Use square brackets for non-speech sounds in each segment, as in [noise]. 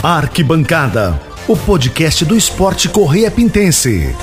Arquibancada, o podcast do esporte Correia Pintense.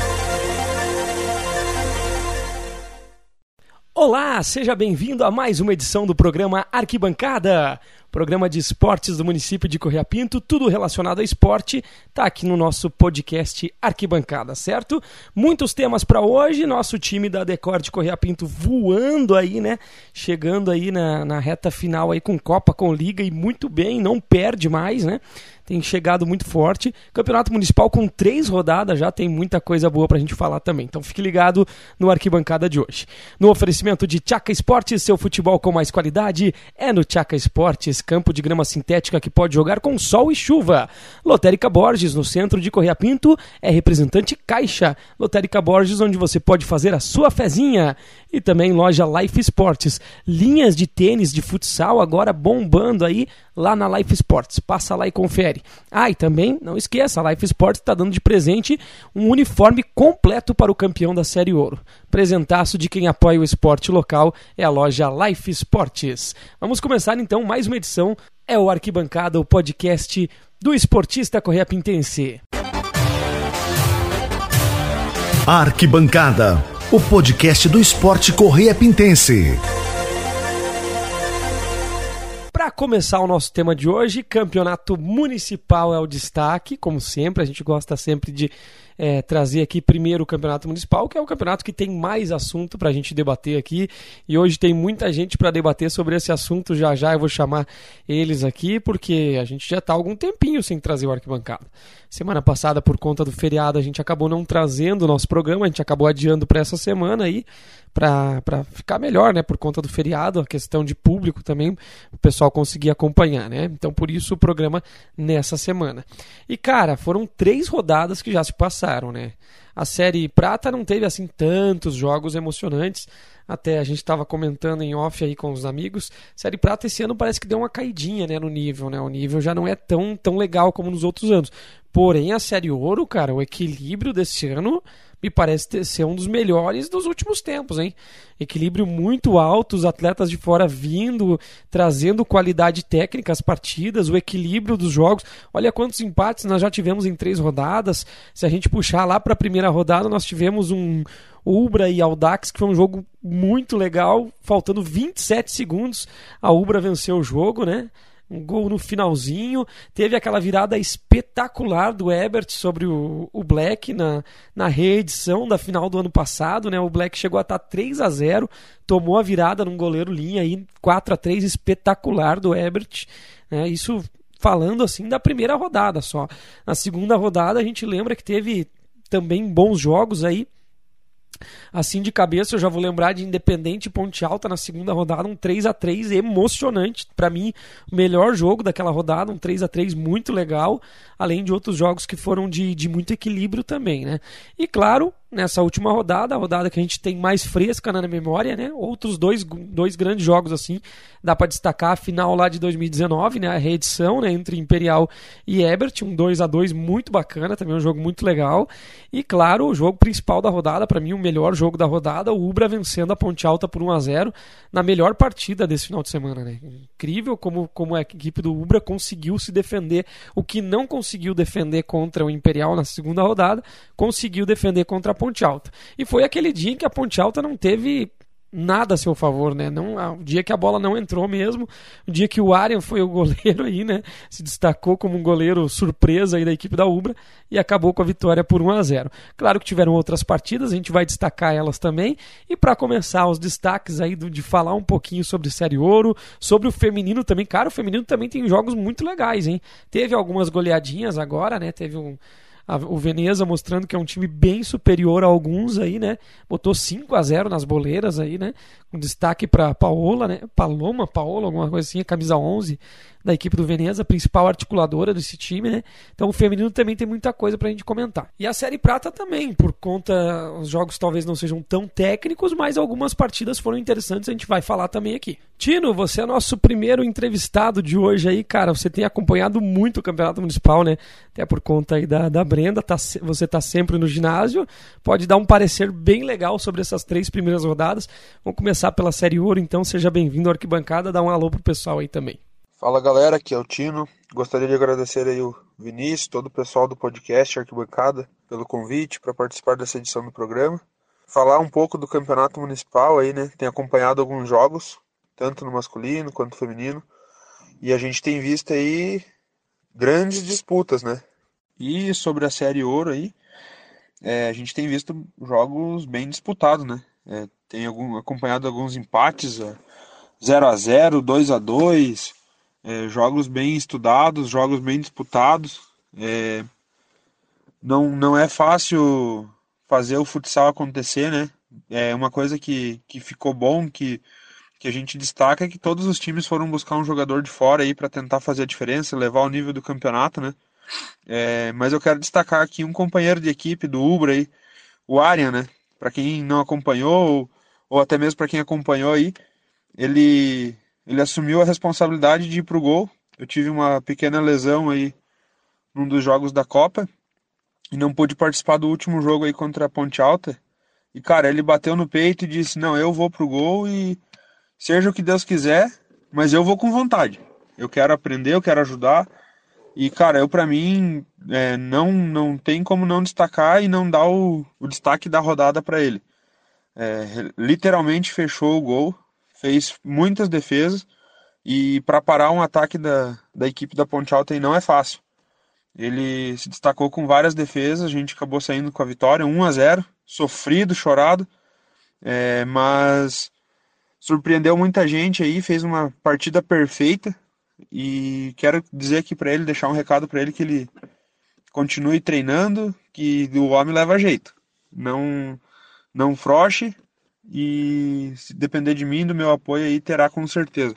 Olá, seja bem-vindo a mais uma edição do programa Arquibancada, programa de esportes do município de Correia Pinto, tudo relacionado a esporte, tá aqui no nosso podcast Arquibancada, certo? Muitos temas para hoje, nosso time da Decor de Correia Pinto voando aí, né? Chegando aí na, na reta final aí com Copa, com Liga e muito bem, não perde mais, né? Tem chegado muito forte. Campeonato Municipal com três rodadas já tem muita coisa boa pra gente falar também. Então fique ligado no Arquibancada de hoje. No oferecimento de Tchaca Esportes, seu futebol com mais qualidade é no Tchaca Esportes, campo de grama sintética que pode jogar com sol e chuva. Lotérica Borges, no centro de Correia Pinto, é representante Caixa. Lotérica Borges, onde você pode fazer a sua fezinha. E também loja Life Sports, linhas de tênis de futsal agora bombando aí lá na Life Sports. Passa lá e confere. Ah, e também não esqueça, a Life Sports está dando de presente um uniforme completo para o campeão da Série Ouro. Presentaço de quem apoia o esporte local é a loja Life Sports. Vamos começar então mais uma edição. É o Arquibancada, o podcast do esportista Correia Pintense. Arquibancada, o podcast do esporte Correia Pintense. Para começar o nosso tema de hoje, campeonato municipal é o destaque, como sempre, a gente gosta sempre de é, trazer aqui primeiro o campeonato municipal, que é o campeonato que tem mais assunto para a gente debater aqui. E hoje tem muita gente para debater sobre esse assunto. Já já eu vou chamar eles aqui, porque a gente já está algum tempinho sem trazer o arquibancada. Semana passada, por conta do feriado, a gente acabou não trazendo o nosso programa, a gente acabou adiando para essa semana aí, para ficar melhor, né? Por conta do feriado, a questão de público também, o pessoal conseguir acompanhar, né? Então, por isso o programa nessa semana. E, cara, foram três rodadas que já se passaram, né? A série Prata não teve, assim, tantos jogos emocionantes, até a gente estava comentando em off aí com os amigos, Série Prata esse ano parece que deu uma caidinha, né, no nível, né? O nível já não é tão, tão legal como nos outros anos. Porém, a Série Ouro, cara, o equilíbrio desse ano parece ter, ser um dos melhores dos últimos tempos, hein? Equilíbrio muito alto, os atletas de fora vindo, trazendo qualidade técnica às partidas, o equilíbrio dos jogos. Olha quantos empates nós já tivemos em três rodadas. Se a gente puxar lá para a primeira rodada, nós tivemos um Ubra e Audax, que foi um jogo muito legal, faltando 27 segundos, a Ubra venceu o jogo, né? Um gol no finalzinho. Teve aquela virada espetacular do Ebert sobre o, o Black na, na reedição da final do ano passado. Né? O Black chegou a estar 3 a 0 tomou a virada num goleiro linha aí, 4 a 3 espetacular do Ebert. Né? Isso falando assim da primeira rodada só. Na segunda rodada a gente lembra que teve também bons jogos aí. Assim de cabeça eu já vou lembrar de Independente Ponte Alta na segunda rodada, um 3 a 3 emocionante. Para mim, o melhor jogo daquela rodada, um 3 a 3 muito legal, além de outros jogos que foram de, de muito equilíbrio também, né? E claro, nessa última rodada, a rodada que a gente tem mais fresca na memória, né? Outros dois, dois grandes jogos assim, dá para destacar a final lá de 2019, né? A reedição, né, entre Imperial e Ebert, um 2 a 2 muito bacana, também um jogo muito legal. E claro, o jogo principal da rodada, para mim o melhor jogo da rodada, o Ubra vencendo a Ponte Alta por 1 a 0 na melhor partida desse final de semana, né? Incrível como como a equipe do Ubra conseguiu se defender, o que não conseguiu defender contra o Imperial na segunda rodada, conseguiu defender contra a Ponte Alta. E foi aquele dia em que a Ponte Alta não teve nada a seu favor, né? Não, o dia que a bola não entrou mesmo, o dia que o Arian foi o [laughs] goleiro aí, né? Se destacou como um goleiro surpresa aí da equipe da Ubra e acabou com a vitória por 1 a 0. Claro que tiveram outras partidas, a gente vai destacar elas também. E para começar os destaques aí de falar um pouquinho sobre Série Ouro, sobre o feminino também. Cara, o feminino também tem jogos muito legais, hein? Teve algumas goleadinhas agora, né? Teve um a, o Veneza mostrando que é um time bem superior a alguns aí, né? Botou 5 a 0 nas boleiras aí, né? Com destaque para Paola, né? Paloma, Paola, alguma coisa assim, camisa 11 da equipe do Veneza, principal articuladora desse time, né? Então o feminino também tem muita coisa pra gente comentar. E a Série Prata também, por conta os jogos talvez não sejam tão técnicos, mas algumas partidas foram interessantes, a gente vai falar também aqui. Tino, você é nosso primeiro entrevistado de hoje aí, cara, você tem acompanhado muito o Campeonato Municipal, né? Até por conta aí da, da Brenda, tá, você tá sempre no ginásio, pode dar um parecer bem legal sobre essas três primeiras rodadas. Vamos começar pela Série Ouro, então seja bem-vindo à arquibancada, dá um alô pro pessoal aí também. Fala galera, aqui é o Tino. Gostaria de agradecer aí o Vinícius, todo o pessoal do podcast Arquibancada pelo convite para participar dessa edição do programa. Falar um pouco do campeonato municipal aí, né? Tem acompanhado alguns jogos, tanto no masculino quanto no feminino, e a gente tem visto aí grandes disputas, né? E sobre a série ouro aí, é, a gente tem visto jogos bem disputados, né? É, tem algum, acompanhado alguns empates, 0 a 0 2 a 2 é, jogos bem estudados, jogos bem disputados. É, não, não é fácil fazer o futsal acontecer, né? É uma coisa que, que ficou bom, que, que a gente destaca é que todos os times foram buscar um jogador de fora aí para tentar fazer a diferença, levar o nível do campeonato, né? É, mas eu quero destacar aqui um companheiro de equipe do Ubra aí, o Arian, né? Para quem não acompanhou, ou, ou até mesmo para quem acompanhou aí, ele, ele assumiu a responsabilidade de ir pro gol. Eu tive uma pequena lesão aí num dos jogos da Copa e não pude participar do último jogo aí contra a Ponte Alta. E cara, ele bateu no peito e disse: "Não, eu vou pro gol e seja o que Deus quiser, mas eu vou com vontade. Eu quero aprender, eu quero ajudar." E, cara, eu para mim é, não, não tem como não destacar e não dar o, o destaque da rodada para ele. É, literalmente fechou o gol, fez muitas defesas e para parar um ataque da, da equipe da Ponte Alta não é fácil. Ele se destacou com várias defesas, a gente acabou saindo com a vitória, 1 a 0 sofrido, chorado, é, mas surpreendeu muita gente aí, fez uma partida perfeita, e quero dizer aqui para ele, deixar um recado para ele que ele continue treinando, que o homem leva jeito. Não não froche e se depender de mim, do meu apoio aí, terá com certeza.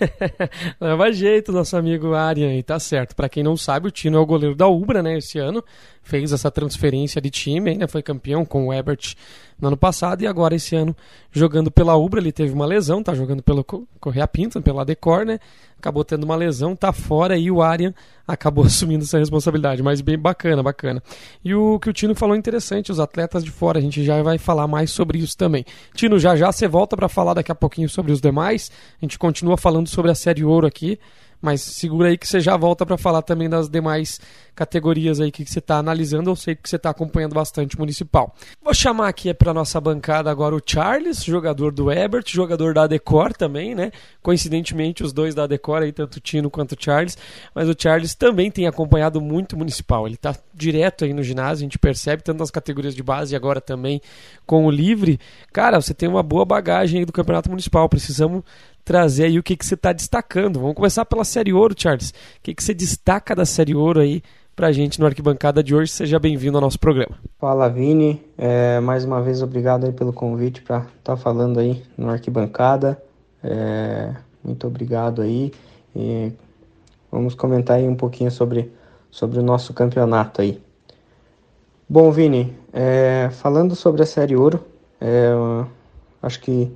[laughs] Leva jeito, nosso amigo Arian, e tá certo. Para quem não sabe, o Tino é o goleiro da Ubra, né, esse ano. Fez essa transferência de time, né, foi campeão com o Ebert no ano passado e agora esse ano jogando pela Ubra, ele teve uma lesão, tá jogando pelo Correia Pinto, pela Decor, né? Acabou tendo uma lesão, tá fora e o Arian acabou [laughs] assumindo essa responsabilidade, mas bem bacana, bacana. E o que o Tino falou é interessante, os atletas de fora, a gente já vai falar mais sobre isso também. Tino, já já você volta para falar daqui a pouquinho sobre os demais. A gente continua falando sobre a série Ouro aqui. Mas segura aí que você já volta para falar também das demais categorias aí que você está analisando. Eu sei que você está acompanhando bastante municipal. Vou chamar aqui para nossa bancada agora o Charles, jogador do Ebert, jogador da Decor também, né? Coincidentemente, os dois da Decor aí, tanto o Tino quanto o Charles. Mas o Charles também tem acompanhado muito municipal. Ele está direto aí no ginásio, a gente percebe, tanto nas categorias de base e agora também com o livre. Cara, você tem uma boa bagagem aí do campeonato municipal. Precisamos trazer aí o que, que você está destacando. Vamos começar pela Série Ouro, Charles. O que, que você destaca da Série Ouro aí pra gente no Arquibancada de hoje? Seja bem-vindo ao nosso programa. Fala, Vini. É, mais uma vez, obrigado pelo convite para estar tá falando aí no Arquibancada. É, muito obrigado aí. E vamos comentar aí um pouquinho sobre, sobre o nosso campeonato aí. Bom, Vini, é, falando sobre a Série Ouro, é, acho que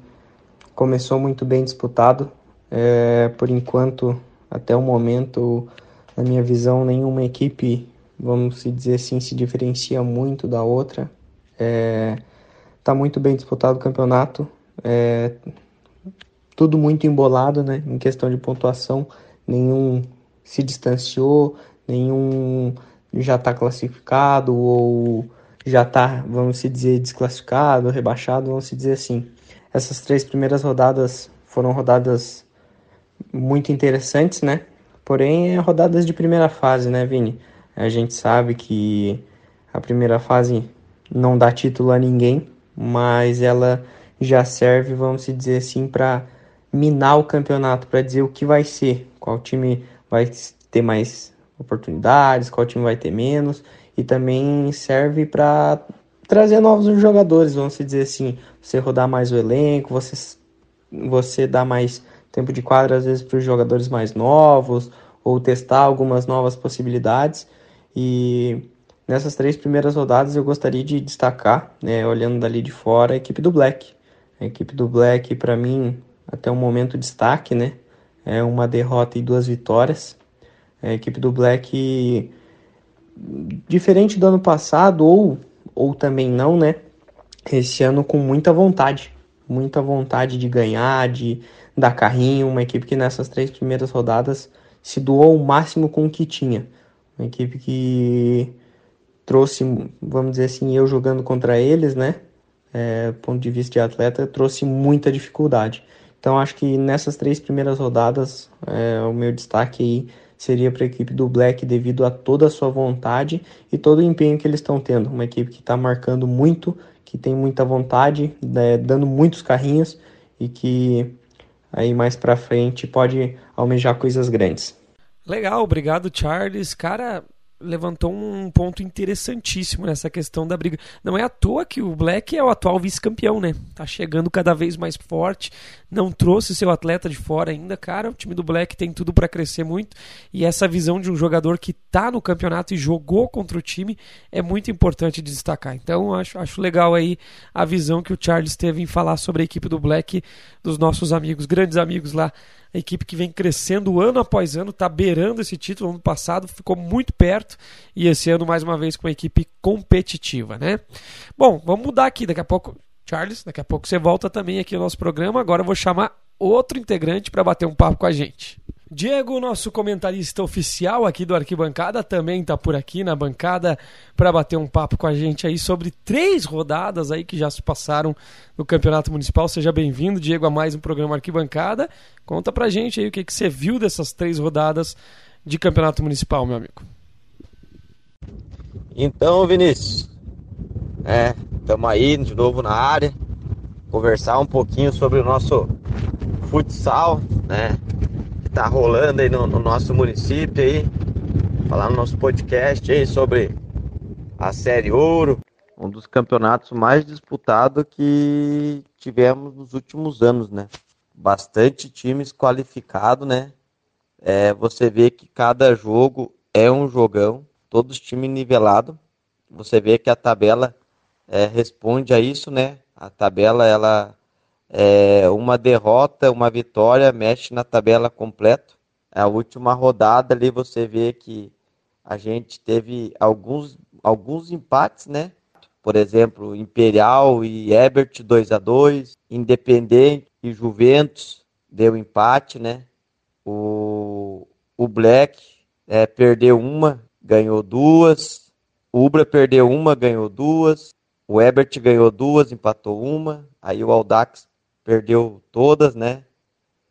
começou muito bem disputado. É, por enquanto, até o momento, na minha visão, nenhuma equipe, vamos dizer assim, se diferencia muito da outra. Está é, tá muito bem disputado o campeonato. É, tudo muito embolado, né? Em questão de pontuação, nenhum se distanciou, nenhum já está classificado ou já está, vamos se dizer, desclassificado, rebaixado, vamos se dizer assim. Essas três primeiras rodadas foram rodadas muito interessantes, né? Porém, é rodadas de primeira fase, né, Vini? A gente sabe que a primeira fase não dá título a ninguém, mas ela já serve, vamos dizer assim, para minar o campeonato, para dizer o que vai ser, qual time vai ter mais oportunidades, qual time vai ter menos, e também serve para trazer novos jogadores, vamos dizer assim, você rodar mais o elenco, você, você dar mais tempo de quadra às vezes para os jogadores mais novos, ou testar algumas novas possibilidades. E nessas três primeiras rodadas eu gostaria de destacar, né, olhando dali de fora, a equipe do Black. A equipe do Black, para mim, até o momento, destaque, né? É uma derrota e duas vitórias. A equipe do Black, diferente do ano passado, ou ou também não, né? Esse ano com muita vontade, muita vontade de ganhar, de dar carrinho, uma equipe que nessas três primeiras rodadas se doou o máximo com o que tinha. Uma equipe que trouxe, vamos dizer assim, eu jogando contra eles, né? É, ponto de vista de atleta, trouxe muita dificuldade. Então acho que nessas três primeiras rodadas, é, o meu destaque aí seria para a equipe do Black devido a toda a sua vontade e todo o empenho que eles estão tendo. Uma equipe que está marcando muito, que tem muita vontade, né, dando muitos carrinhos e que aí mais para frente pode almejar coisas grandes. Legal, obrigado Charles. Cara, levantou um ponto interessantíssimo nessa questão da briga. Não é à toa que o Black é o atual vice-campeão, né? Tá chegando cada vez mais forte, não trouxe seu atleta de fora ainda, cara. O time do Black tem tudo para crescer muito e essa visão de um jogador que tá no campeonato e jogou contra o time é muito importante destacar. Então, acho, acho legal aí a visão que o Charles teve em falar sobre a equipe do Black, dos nossos amigos, grandes amigos lá a equipe que vem crescendo ano após ano, está beirando esse título. Ano passado ficou muito perto e esse ano, mais uma vez, com uma equipe competitiva, né? Bom, vamos mudar aqui. Daqui a pouco, Charles, daqui a pouco você volta também aqui no nosso programa. Agora eu vou chamar outro integrante para bater um papo com a gente. Diego, nosso comentarista oficial aqui do Arquibancada, também está por aqui na bancada para bater um papo com a gente aí sobre três rodadas aí que já se passaram no Campeonato Municipal. Seja bem-vindo, Diego, a mais um programa Arquibancada. Conta pra gente aí o que, que você viu dessas três rodadas de Campeonato Municipal, meu amigo. Então, Vinícius, é, estamos aí de novo na área, conversar um pouquinho sobre o nosso futsal, né? Tá rolando aí no, no, nosso município aí, falar no nosso podcast aí sobre a Série Ouro, um dos campeonatos mais disputados que tivemos nos últimos anos, né? Bastante times qualificados, né? É, você vê que cada jogo é um jogão, todos times nivelados. Você vê que a tabela é, responde a isso, né? A tabela ela é, uma derrota, uma vitória, mexe na tabela completo. A última rodada ali você vê que a gente teve alguns, alguns empates, né? Por exemplo, Imperial e Ebert 2 a 2 Independente e Juventus deu empate, né? O, o Black é, perdeu uma, ganhou duas. O Ubra perdeu uma, ganhou duas. O Ebert ganhou duas, empatou uma. Aí o Aldax perdeu todas, né?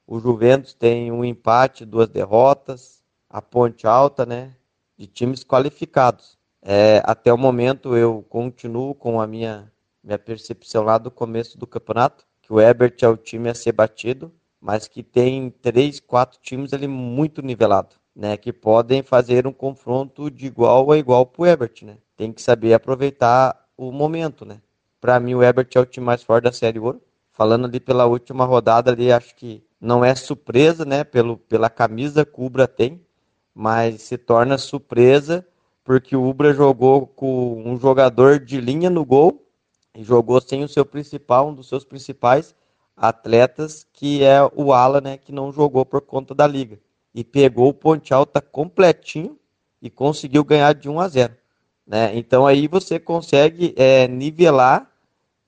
O Juventus tem um empate, duas derrotas. A Ponte Alta, né? De times qualificados. É, até o momento eu continuo com a minha, minha percepção lá do começo do campeonato, que o Ebert é o time a ser batido, mas que tem três, quatro times ali muito nivelado, né? Que podem fazer um confronto de igual a igual para o Ebert, né? Tem que saber aproveitar o momento, né? Para mim o Ebert é o time mais forte da Série Ouro falando ali pela última rodada ali, acho que não é surpresa, né, pelo, pela camisa que o Ubra tem, mas se torna surpresa porque o Ubra jogou com um jogador de linha no gol e jogou sem o seu principal, um dos seus principais atletas, que é o Ala, né, que não jogou por conta da liga. E pegou o Ponte Alta completinho e conseguiu ganhar de 1 a 0. Né? Então aí você consegue é, nivelar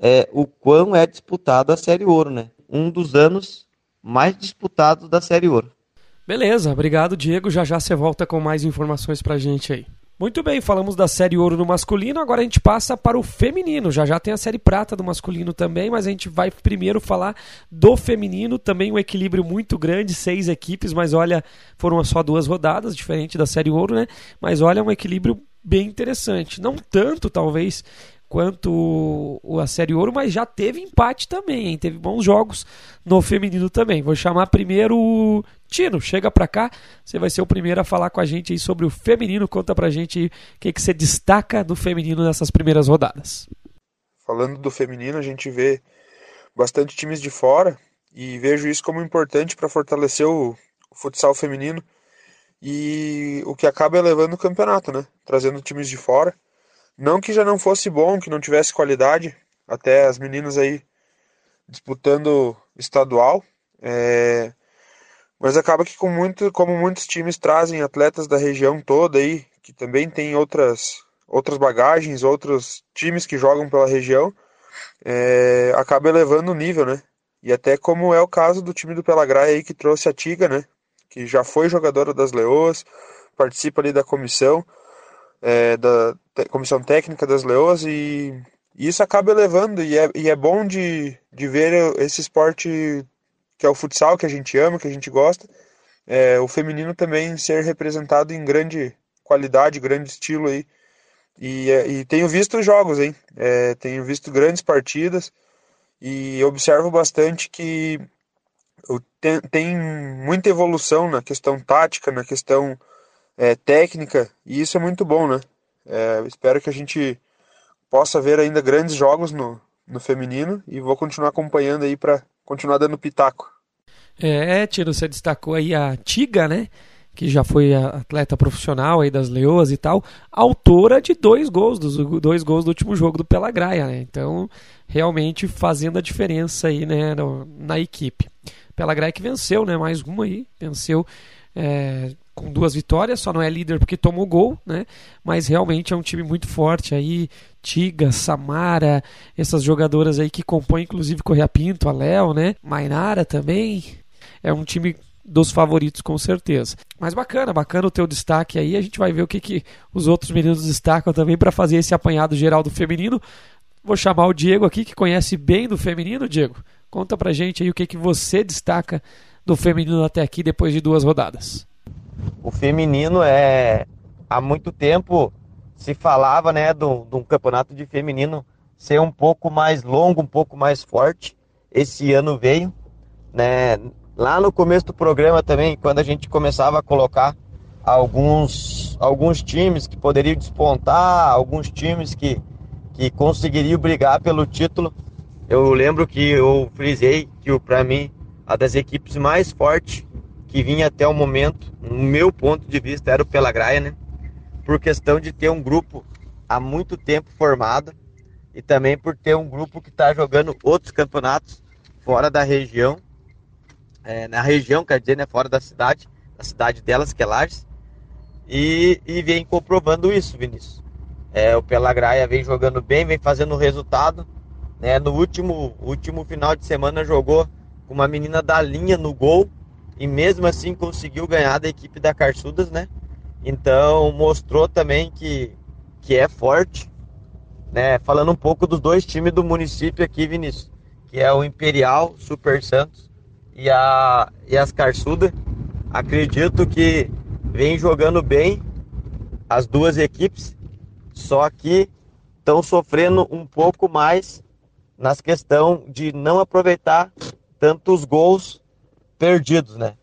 é, o quão é disputada a Série Ouro, né? Um dos anos mais disputados da Série Ouro. Beleza, obrigado Diego. Já já você volta com mais informações pra gente aí. Muito bem, falamos da série ouro no masculino, agora a gente passa para o feminino. Já já tem a série prata do masculino também, mas a gente vai primeiro falar do feminino, também um equilíbrio muito grande, seis equipes, mas olha, foram só duas rodadas, diferente da série ouro, né? Mas olha, um equilíbrio bem interessante. Não tanto, talvez, quanto a Série Ouro, mas já teve empate também, hein? Teve bons jogos no feminino também. Vou chamar primeiro o Tino, chega pra cá, você vai ser o primeiro a falar com a gente aí sobre o feminino. Conta pra gente o que, que você destaca do feminino nessas primeiras rodadas. Falando do feminino, a gente vê bastante times de fora e vejo isso como importante para fortalecer o, o futsal feminino e o que acaba elevando o campeonato, né? Trazendo times de fora não que já não fosse bom, que não tivesse qualidade, até as meninas aí disputando estadual, é... mas acaba que com muito, como muitos times trazem atletas da região toda aí, que também tem outras outras bagagens, outros times que jogam pela região, é, acaba elevando o nível, né? E até como é o caso do time do Pelagraia aí que trouxe a Tiga, né? Que já foi jogadora das Leoas, participa ali da comissão, é, da comissão técnica das Leoas e, e, isso acaba elevando e é, e é bom de, de ver esse esporte que é o futsal que a gente ama, que a gente gosta, é, o feminino também ser representado em grande qualidade, grande estilo aí. E, é, e tenho visto jogos, hein? É, tenho visto grandes partidas e observo bastante que tem, tem muita evolução na questão tática, na questão é, técnica, e isso é muito bom, né? É, espero que a gente possa ver ainda grandes jogos no, no feminino e vou continuar acompanhando aí para continuar dando pitaco. É, Tiro, você destacou aí a Tiga, né? Que já foi atleta profissional aí das Leoas e tal, autora de dois gols, dos dois gols do último jogo do Pelagraia, né? Então, realmente fazendo a diferença aí, né, no, na equipe. Pelagraia que venceu, né? Mais uma aí, venceu é, com duas vitórias, só não é líder porque tomou gol, né? Mas realmente é um time muito forte aí, Tiga, Samara, essas jogadoras aí que compõem inclusive Correia Pinto, a Léo, né? Mainara também, é um time dos favoritos com certeza. Mas bacana, bacana o teu destaque aí. A gente vai ver o que, que os outros meninos destacam também para fazer esse apanhado geral do feminino. Vou chamar o Diego aqui, que conhece bem do feminino. Diego, conta pra gente aí o que, que você destaca do feminino até aqui, depois de duas rodadas. O feminino é. Há muito tempo se falava, né, de um campeonato de feminino ser um pouco mais longo, um pouco mais forte. Esse ano veio, né? Lá no começo do programa também, quando a gente começava a colocar alguns, alguns times que poderiam despontar, alguns times que, que conseguiriam brigar pelo título, eu lembro que eu frisei que para mim a das equipes mais fortes que vinha até o momento, no meu ponto de vista, era o Pelagraia, né? Por questão de ter um grupo há muito tempo formado e também por ter um grupo que está jogando outros campeonatos fora da região é, na região, quer dizer, né, fora da cidade, da cidade delas, que é Lages, e, e vem comprovando isso, Vinícius. É, o Pelagraia vem jogando bem, vem fazendo resultado. Né? No último, último final de semana jogou com uma menina da linha no gol e mesmo assim conseguiu ganhar da equipe da Carçudas, né? Então mostrou também que, que é forte. Né? Falando um pouco dos dois times do município aqui, Vinícius, que é o Imperial Super Santos e, a, e as Carçuda. Acredito que vem jogando bem as duas equipes, só que estão sofrendo um pouco mais nas questão de não aproveitar tantos gols perdidos, né?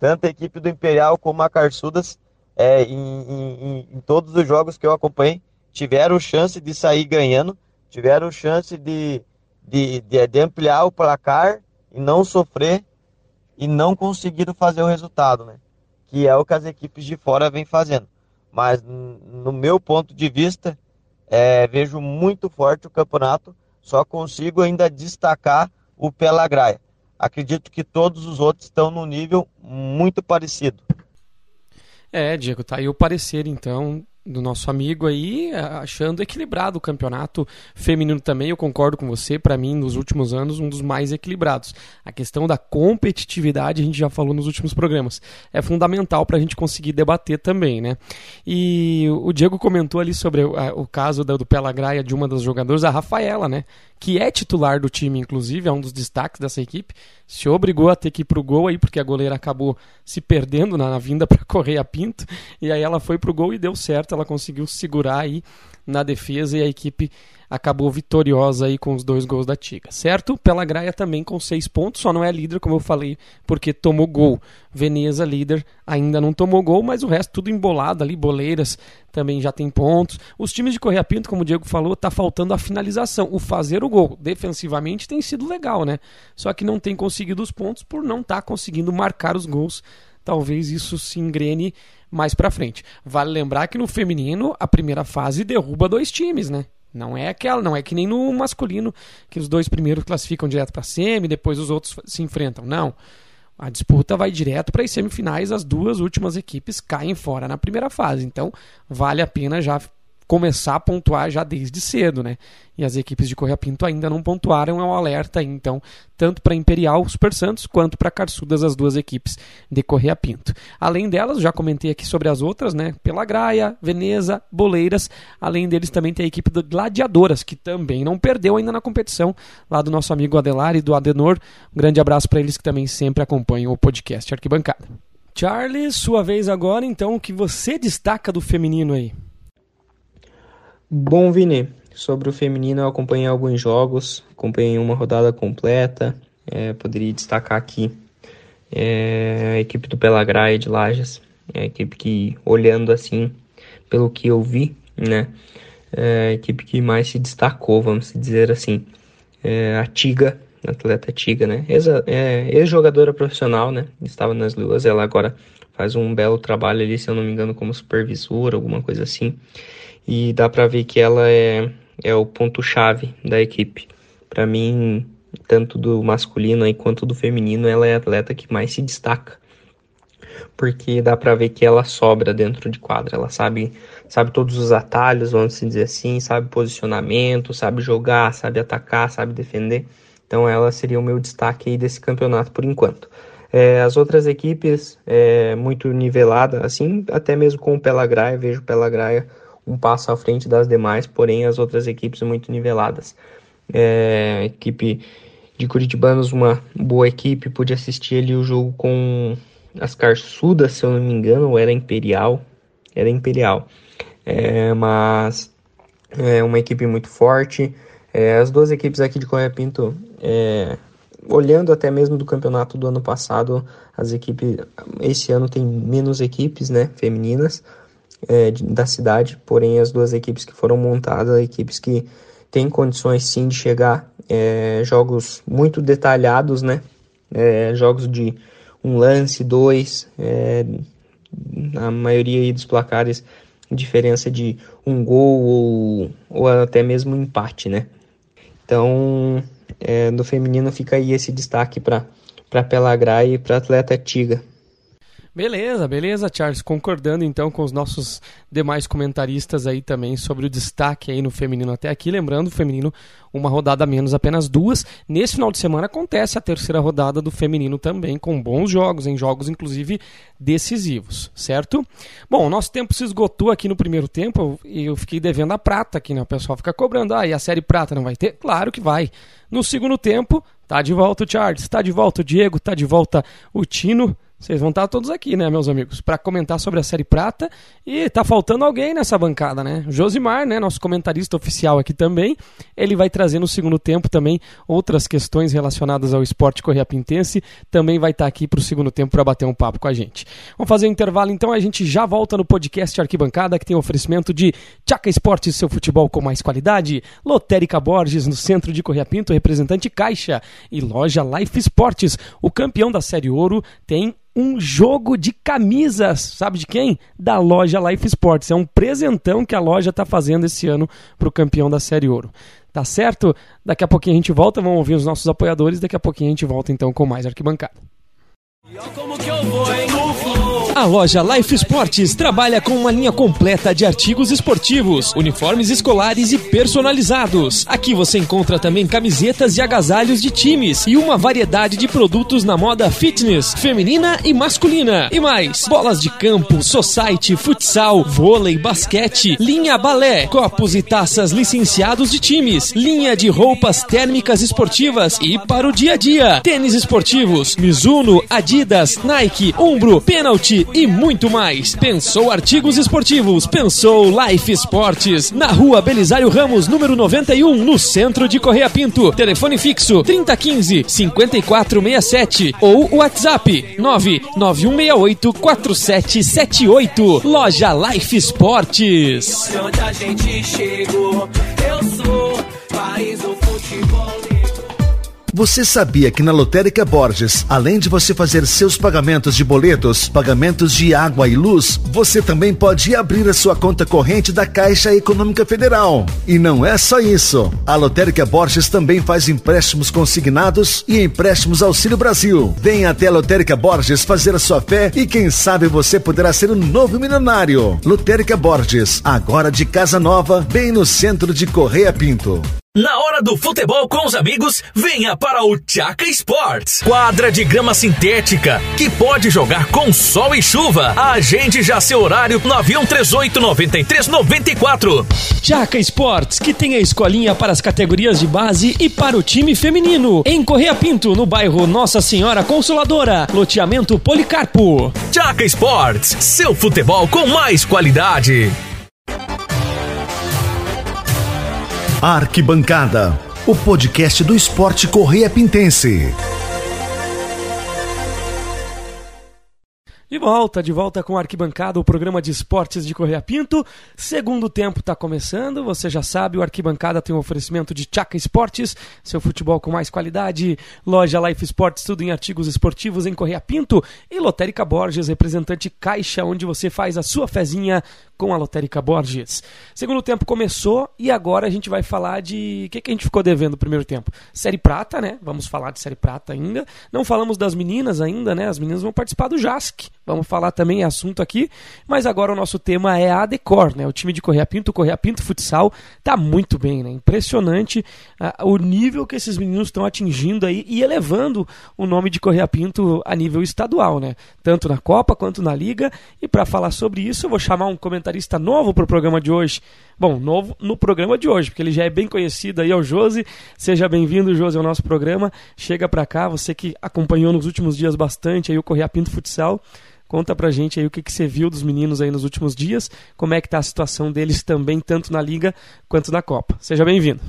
Tanto a equipe do Imperial como a Carçudas, é, em, em, em, todos os jogos que eu acompanhei, tiveram chance de sair ganhando, tiveram chance de, de, de, de ampliar o placar e não sofrer e não conseguiram fazer o resultado, né? Que é o que as equipes de fora vêm fazendo. Mas no meu ponto de vista, é, vejo muito forte o campeonato. Só consigo ainda destacar o Pelagraia. Acredito que todos os outros estão no nível muito parecido. É, Diego, tá aí o parecer então do nosso amigo aí, achando equilibrado o campeonato feminino também. Eu concordo com você, para mim, nos últimos anos, um dos mais equilibrados. A questão da competitividade, a gente já falou nos últimos programas, é fundamental para a gente conseguir debater também, né? E o Diego comentou ali sobre o, caso do, do Pelagraia de uma das jogadoras, a Rafaela, né? Que é titular do time, inclusive, é um dos destaques dessa equipe. Se obrigou a ter que ir pro gol aí, porque a goleira acabou se perdendo na, na vinda para [laughs] correr a pinto. E aí ela foi pro gol e deu certo ela conseguiu segurar aí na defesa e a equipe acabou vitoriosa aí com os dois gols da Tiga, certo? Pela Graia também com seis pontos, só não é líder, como eu falei, porque tomou gol. Veneza, líder, ainda não tomou gol, mas o resto tudo embolado ali, Boleiras também já tem pontos. Os times de Correia Pinto, como o Diego falou, tá faltando a finalização, o fazer o gol. Defensivamente tem sido legal, né? Só que não tem conseguido os pontos por não estar tá conseguindo marcar os gols. Talvez isso se engrene mais para frente. Vale lembrar que no feminino a primeira fase derruba dois times, né? Não é aquela, não é que nem no masculino que os dois primeiros classificam direto para semi, depois os outros se enfrentam. Não. A disputa vai direto para as semifinais, as duas últimas equipes caem fora na primeira fase. Então, vale a pena já começar a pontuar já desde cedo, né? E as equipes de Correia Pinto ainda não pontuaram, é um alerta aí, então, tanto para Imperial Super Santos quanto para Carçudas, as duas equipes de Correia Pinto. Além delas, já comentei aqui sobre as outras, né? Pelagraia, Veneza, Boleiras, além deles também tem a equipe do Gladiadoras, que também não perdeu ainda na competição, lá do nosso amigo Adelar e do Adenor. Um grande abraço para eles que também sempre acompanham o podcast Arquibancada. Charlie, sua vez agora, então, o que você destaca do feminino aí? Bom, Vini, sobre o feminino eu acompanhei alguns jogos, acompanhei uma rodada completa, é, poderia destacar aqui é, a equipe do Pelagraia de Lages, é a equipe que, olhando assim, pelo que eu vi, né, é a equipe que mais se destacou, vamos dizer assim, é a Tiga, atleta Tiga, né, é, ex-jogadora profissional, né, estava nas Luas, ela agora faz um belo trabalho ali, se eu não me engano, como supervisora, alguma coisa assim, e dá para ver que ela é, é o ponto-chave da equipe. Para mim, tanto do masculino quanto do feminino, ela é a atleta que mais se destaca. Porque dá para ver que ela sobra dentro de quadra, ela sabe, sabe todos os atalhos, vamos dizer assim, sabe posicionamento, sabe jogar, sabe atacar, sabe defender. Então ela seria o meu destaque aí desse campeonato por enquanto. É, as outras equipes é muito nivelada, assim, até mesmo com o Pelagraia, vejo o Pelagraia um passo à frente das demais, porém as outras equipes muito niveladas. É, equipe de Curitibanos, uma boa equipe, pude assistir ali o jogo com as Carçudas, se eu não me engano, ou era Imperial, era Imperial, é, mas é uma equipe muito forte. É, as duas equipes aqui de Correia Pinto, é, olhando até mesmo do campeonato do ano passado, as equipes esse ano tem menos equipes, né, femininas, é, da cidade, porém as duas equipes que foram montadas, equipes que têm condições sim de chegar, é, jogos muito detalhados, né? É, jogos de um lance, dois, é, a maioria dos placares, diferença de um gol ou, ou até mesmo um empate, né? Então, é, no feminino fica aí esse destaque para Pelagraia e para Atleta Tiga. Beleza, beleza, Charles. Concordando então com os nossos demais comentaristas aí também sobre o destaque aí no feminino até aqui. Lembrando, o feminino, uma rodada menos, apenas duas. Nesse final de semana acontece a terceira rodada do feminino também, com bons jogos, em jogos inclusive decisivos, certo? Bom, nosso tempo se esgotou aqui no primeiro tempo e eu fiquei devendo a prata aqui, né? O pessoal fica cobrando, ah, e a série prata não vai ter? Claro que vai. No segundo tempo, tá de volta o Charles, tá de volta o Diego, tá de volta o Tino. Vocês vão estar todos aqui, né, meus amigos, para comentar sobre a série Prata. E tá faltando alguém nessa bancada, né? Josimar, né, nosso comentarista oficial aqui também. Ele vai trazer no segundo tempo também outras questões relacionadas ao esporte correapintense. Também vai estar aqui para o segundo tempo para bater um papo com a gente. Vamos fazer um intervalo então, a gente já volta no podcast Arquibancada, que tem oferecimento de Tchaca Esportes, seu futebol com mais qualidade. Lotérica Borges, no centro de Correapinto, representante Caixa. E loja Life Esportes, o campeão da Série Ouro, tem um jogo de camisas, sabe de quem? Da loja Life Sports. É um presentão que a loja está fazendo esse ano para o campeão da Série Ouro. Tá certo? Daqui a pouquinho a gente volta, vamos ouvir os nossos apoiadores. Daqui a pouquinho a gente volta então com mais arquibancada. E como que eu vou, hein? A loja Life Esportes trabalha com uma linha completa de artigos esportivos, uniformes escolares e personalizados. Aqui você encontra também camisetas e agasalhos de times e uma variedade de produtos na moda fitness, feminina e masculina. E mais, bolas de campo, society, futsal, vôlei, basquete, linha balé, copos e taças licenciados de times, linha de roupas térmicas esportivas e para o dia a dia, tênis esportivos, Mizuno, Adidas, Nike, Umbro, Penalty e muito mais. Pensou artigos esportivos, pensou Life Esportes. Na rua Belisário Ramos, número 91, no centro de Correia Pinto. Telefone fixo 3015 5467 ou WhatsApp 99168 4778. Loja Life Esportes. Onde a gente chegou, eu sou país. Você sabia que na Lotérica Borges, além de você fazer seus pagamentos de boletos, pagamentos de água e luz, você também pode abrir a sua conta corrente da Caixa Econômica Federal. E não é só isso. A Lotérica Borges também faz empréstimos consignados e empréstimos Auxílio Brasil. Venha até a Lotérica Borges fazer a sua fé e quem sabe você poderá ser um novo milionário. Lotérica Borges, agora de casa nova, bem no centro de Correia Pinto. Na hora do futebol com os amigos, venha para o Tchaca Sports. Quadra de grama sintética que pode jogar com sol e chuva. Agende já seu horário 9138 9394. Tchaca Sports, que tem a escolinha para as categorias de base e para o time feminino. Em Correia Pinto, no bairro Nossa Senhora Consoladora, loteamento Policarpo. Tchaca Sports, seu futebol com mais qualidade. Arquibancada, o podcast do esporte Correia Pintense. De volta, de volta com Arquibancada, o programa de esportes de Correia Pinto. Segundo tempo está começando, você já sabe, o Arquibancada tem um oferecimento de Tchaca Esportes, seu futebol com mais qualidade, loja Life Sports, tudo em artigos esportivos em Correia Pinto e Lotérica Borges, representante Caixa, onde você faz a sua fezinha com a Lotérica Borges. Segundo tempo começou e agora a gente vai falar de. O que, que a gente ficou devendo no primeiro tempo? Série Prata, né? Vamos falar de Série Prata ainda. Não falamos das meninas ainda, né? As meninas vão participar do JASC. Vamos falar também assunto aqui. Mas agora o nosso tema é a Decor, né? O time de Correia Pinto, Correia Pinto Futsal, tá muito bem, né? Impressionante uh, o nível que esses meninos estão atingindo aí e elevando o nome de Correia Pinto a nível estadual, né? Tanto na Copa quanto na Liga. E para falar sobre isso, eu vou chamar um comentário comentarista novo para o programa de hoje. Bom, novo no programa de hoje, porque ele já é bem conhecido aí, é o Josi. Seja bem-vindo, Josi, ao nosso programa. Chega para cá, você que acompanhou nos últimos dias bastante aí o Correia Pinto Futsal. Conta pra gente aí o que, que você viu dos meninos aí nos últimos dias, como é que tá a situação deles também, tanto na Liga quanto na Copa. Seja bem-vindo.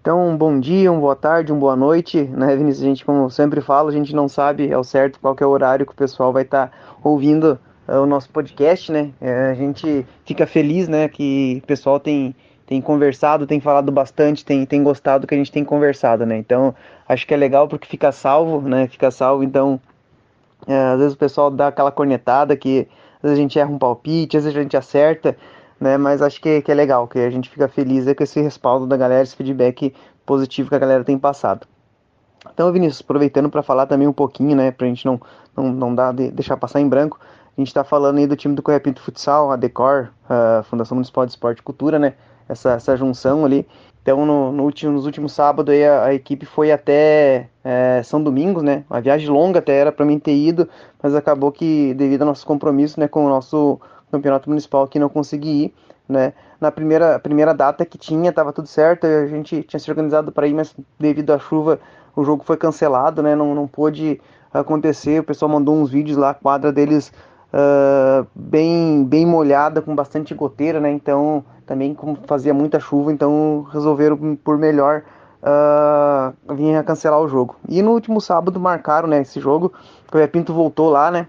Então, um bom dia, uma boa tarde, uma boa noite. Né, Vinícius? A gente, como sempre falo, a gente não sabe ao certo qual é o horário que o pessoal vai estar tá ouvindo o nosso podcast, né? É, a gente fica feliz, né, que o pessoal tem, tem conversado, tem falado bastante, tem, tem gostado do que a gente tem conversado, né? Então, acho que é legal porque fica salvo, né? Fica salvo, então, é, às vezes o pessoal dá aquela cornetada que às vezes a gente erra um palpite, às vezes a gente acerta, né? Mas acho que, que é legal, que a gente fica feliz é com esse respaldo da galera, esse feedback positivo que a galera tem passado. Então, Vinícius, aproveitando para falar também um pouquinho, né, pra gente não, não, não dar, deixar passar em branco, a gente está falando aí do time do Correia Pinto Futsal, a Decor, a Fundação Municipal de Esporte e Cultura, né? Essa, essa junção ali. Então, no, no último, nos últimos sábados, aí, a, a equipe foi até é, São Domingos, né? Uma viagem longa até era para mim ter ido, mas acabou que, devido ao nosso compromisso né, com o nosso campeonato municipal, aqui não consegui ir, né? Na primeira, primeira data que tinha, estava tudo certo, a gente tinha se organizado para ir, mas devido à chuva, o jogo foi cancelado, né? Não, não pôde acontecer. O pessoal mandou uns vídeos lá, a quadra deles uh, bem, bem molhada, com bastante goteira, né? Então, também como fazia muita chuva, então resolveram por melhor uh, vir a cancelar o jogo. E no último sábado marcaram, né, esse jogo. O Pinto voltou lá, né?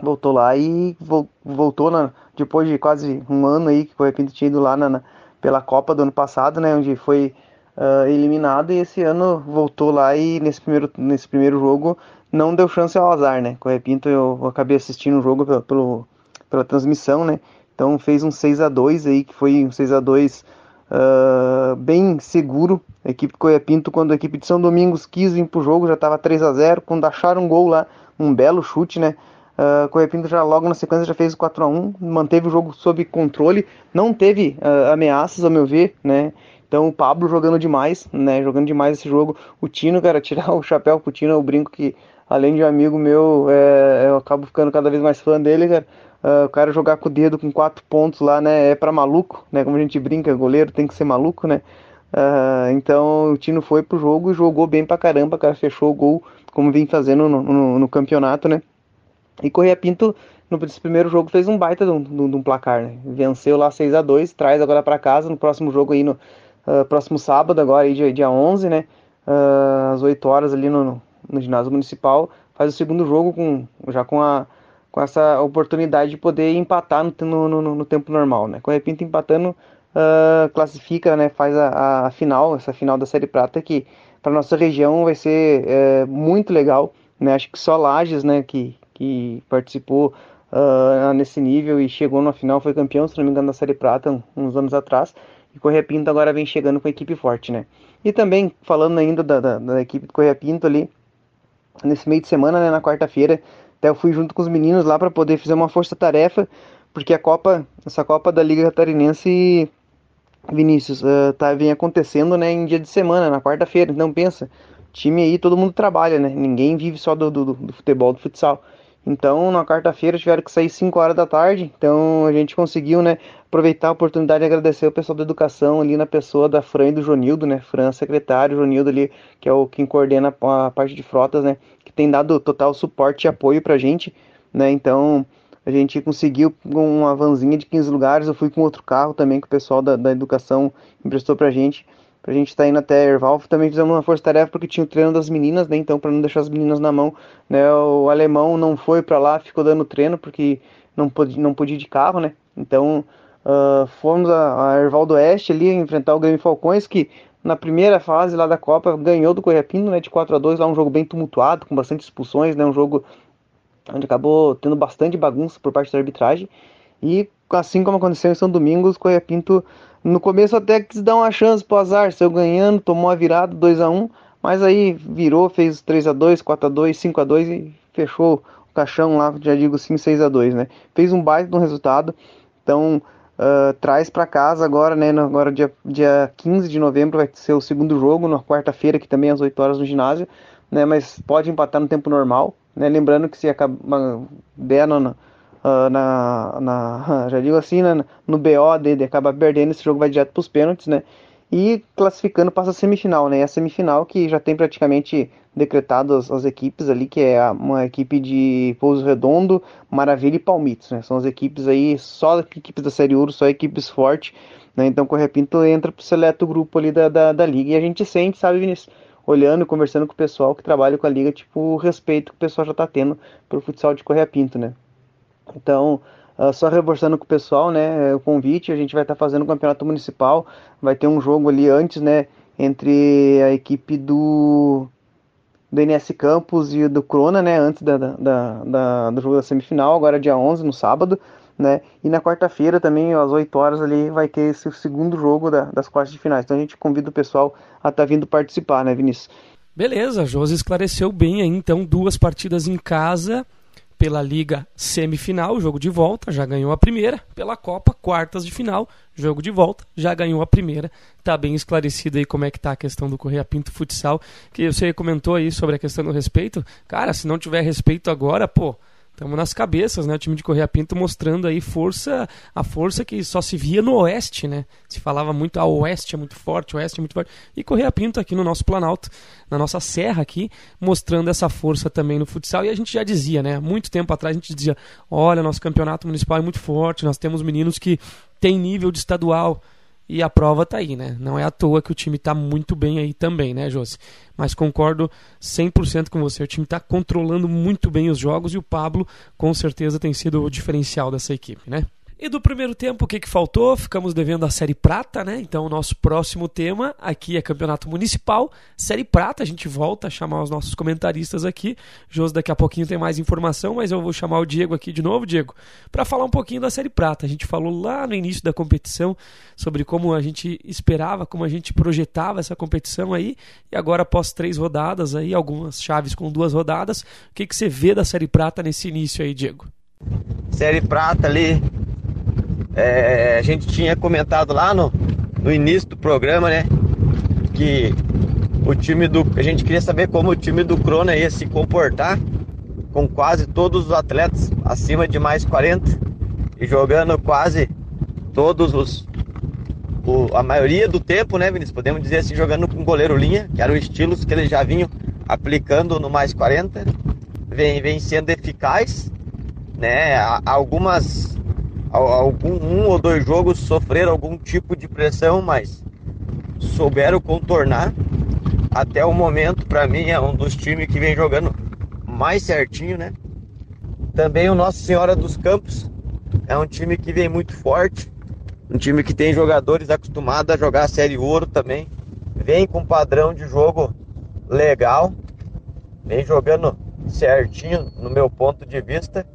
Voltou lá e vo voltou na, depois de quase um ano aí que o Pinto tinha ido lá na, na, pela Copa do ano passado, né? Onde foi uh, eliminado e esse ano voltou lá e nesse primeiro, nesse primeiro jogo não deu chance ao azar, né? Com Pinto eu acabei assistindo o jogo pelo, pelo, pela transmissão, né? Então fez um 6 a 2 aí, que foi um 6 a 2 uh, ah, bem seguro. A equipe Coia Pinto, quando a equipe de São Domingos quis vir pro jogo, já estava 3 a 0 Quando acharam um gol lá, um belo chute, né? Uh, Pinto já logo na sequência já fez o 4 a 1 manteve o jogo sob controle, não teve uh, ameaças, ao meu ver, né? Então o Pablo jogando demais, né? Jogando demais esse jogo. O Tino, cara, [laughs] tirar o chapéu pro Tino, eu brinco que além de um amigo meu, é, eu acabo ficando cada vez mais fã dele, cara. Uh, o cara jogar com o dedo com quatro pontos lá, né? É para maluco, né? Como a gente brinca, goleiro tem que ser maluco, né? Uh, então o Tino foi pro jogo e jogou bem pra caramba, cara. Fechou o gol, como vem fazendo no, no, no campeonato, né? E Correia Pinto, no primeiro jogo, fez um baita de um, de um placar, né? Venceu lá 6 a 2 traz agora para casa no próximo jogo aí, no uh, próximo sábado, agora aí, dia, dia 11, né? às 8 horas ali no, no ginásio municipal, faz o segundo jogo com, já com, a, com essa oportunidade de poder empatar no, no, no, no tempo normal, né? Com o Repinto empatando, uh, classifica, né? Faz a, a, final, essa final da Série Prata que para nossa região vai ser é, muito legal. Né? Acho que só Lages, né, que, que participou uh, nesse nível e chegou na final, foi campeão, se não me engano, da Série Prata uns anos atrás. E Correia Pinto agora vem chegando com a equipe forte, né? E também, falando ainda da, da, da equipe do Correia Pinto ali, nesse meio de semana, né, na quarta-feira, até eu fui junto com os meninos lá para poder fazer uma força-tarefa, porque a Copa, essa Copa da Liga Catarinense, Vinícius, uh, tá, vem acontecendo, né, em dia de semana, na quarta-feira. Então pensa, time aí todo mundo trabalha, né? Ninguém vive só do, do, do futebol, do futsal. Então, na quarta-feira tiveram que sair 5 horas da tarde. Então, a gente conseguiu, né, aproveitar a oportunidade de agradecer o pessoal da educação ali na pessoa da Fran e do Jonildo, né? Fran, secretário, Jonildo ali, que é o quem coordena a parte de frotas, né? Que tem dado total suporte e apoio pra gente, né? Então, a gente conseguiu uma vanzinha de 15 lugares. Eu fui com outro carro também que o pessoal da, da educação emprestou pra gente pra gente estar tá indo até Erval. Também fizemos uma força-tarefa porque tinha o treino das meninas, né? Então, para não deixar as meninas na mão, né? O alemão não foi para lá, ficou dando treino porque não podia, não podia ir de carro, né? Então, uh, fomos a, a Erval do Oeste ali enfrentar o Grêmio Falcões, que na primeira fase lá da Copa ganhou do Correia-Pinto, né? De 4 a 2 lá um jogo bem tumultuado, com bastante expulsões, né? Um jogo onde acabou tendo bastante bagunça por parte da arbitragem. E assim como aconteceu em São Domingos, Correia Pinto no começo até quis dar uma chance pro azar, saiu ganhando, tomou a virada 2 a 1 mas aí virou, fez 3 a 2 4 a 2 5 a 2 e fechou o caixão lá, já digo sim, 6 a 2 né? Fez um baita no resultado, então uh, traz para casa agora, né? Agora dia, dia 15 de novembro vai ser o segundo jogo, na quarta-feira, que também às 8 horas no ginásio, né? Mas pode empatar no tempo normal, né? Lembrando que se acaba der no, uh, na, na, [laughs] já digo assim, né, no BO dele, acaba perdendo, esse jogo vai direto para os pênaltis, né? E classificando passa a semifinal, né? E a semifinal que já tem praticamente decretado as, as equipes ali, que é uma equipe de Pouso Redondo, Maravilha e Palmitos, né? São as equipes aí, só equipes da Série Ouro, só equipes fortes, né? Então o Correia Pinto entra pro seleto grupo ali da, da, da liga e a gente sente, sabe, Vinícius? Olhando conversando com o pessoal que trabalha com a liga, tipo, o respeito que o pessoal já tá tendo pro futsal de Correia Pinto, né? Então, uh, só reforçando com o pessoal, né, o convite, a gente vai estar tá fazendo o campeonato municipal, vai ter um jogo ali antes, né, entre a equipe do do NS Campos e do Crona, né, antes da, da, da, do jogo da semifinal, agora dia 11, no sábado, né, e na quarta-feira também, às 8 horas ali, vai ter esse segundo jogo da, das quartas de finais, então a gente convida o pessoal a estar tá vindo participar, né, Vinícius? Beleza, Josi esclareceu bem aí, então, duas partidas em casa, pela Liga semifinal, jogo de volta, já ganhou a primeira. Pela Copa, quartas de final, jogo de volta, já ganhou a primeira. Tá bem esclarecido aí como é que tá a questão do Correia Pinto Futsal, que você comentou aí sobre a questão do respeito. Cara, se não tiver respeito agora, pô, Estamos nas cabeças, né? O time de Correia Pinto mostrando aí força, a força que só se via no Oeste, né? Se falava muito, a ah, Oeste é muito forte, Oeste é muito forte. E Correia Pinto aqui no nosso Planalto, na nossa serra aqui, mostrando essa força também no futsal. E a gente já dizia, né? Muito tempo atrás a gente dizia, olha, nosso campeonato municipal é muito forte, nós temos meninos que têm nível de estadual. E a prova tá aí, né? Não é à toa que o time tá muito bem aí também, né, Josi? Mas concordo 100% com você. O time tá controlando muito bem os jogos e o Pablo, com certeza, tem sido o diferencial dessa equipe, né? E do primeiro tempo, o que, que faltou? Ficamos devendo a Série Prata, né? Então, o nosso próximo tema aqui é Campeonato Municipal. Série Prata, a gente volta a chamar os nossos comentaristas aqui. Josi, daqui a pouquinho tem mais informação, mas eu vou chamar o Diego aqui de novo, Diego, para falar um pouquinho da Série Prata. A gente falou lá no início da competição sobre como a gente esperava, como a gente projetava essa competição aí. E agora, após três rodadas aí, algumas chaves com duas rodadas, o que, que você vê da Série Prata nesse início aí, Diego? Série Prata ali é, a gente tinha comentado lá no, no início do programa, né? Que o time do. A gente queria saber como o time do Crona ia se comportar com quase todos os atletas acima de mais 40 e jogando quase todos os. O, a maioria do tempo, né, Vinícius? Podemos dizer assim, jogando com goleiro linha, que eram estilos que eles já vinham aplicando no mais 40. Vem, vem sendo eficaz, né? Algumas algum um ou dois jogos sofreram algum tipo de pressão, mas souberam contornar. Até o momento, para mim, é um dos times que vem jogando mais certinho, né? Também o Nossa Senhora dos Campos é um time que vem muito forte, um time que tem jogadores acostumados a jogar a Série Ouro também, vem com padrão de jogo legal, vem jogando certinho no meu ponto de vista,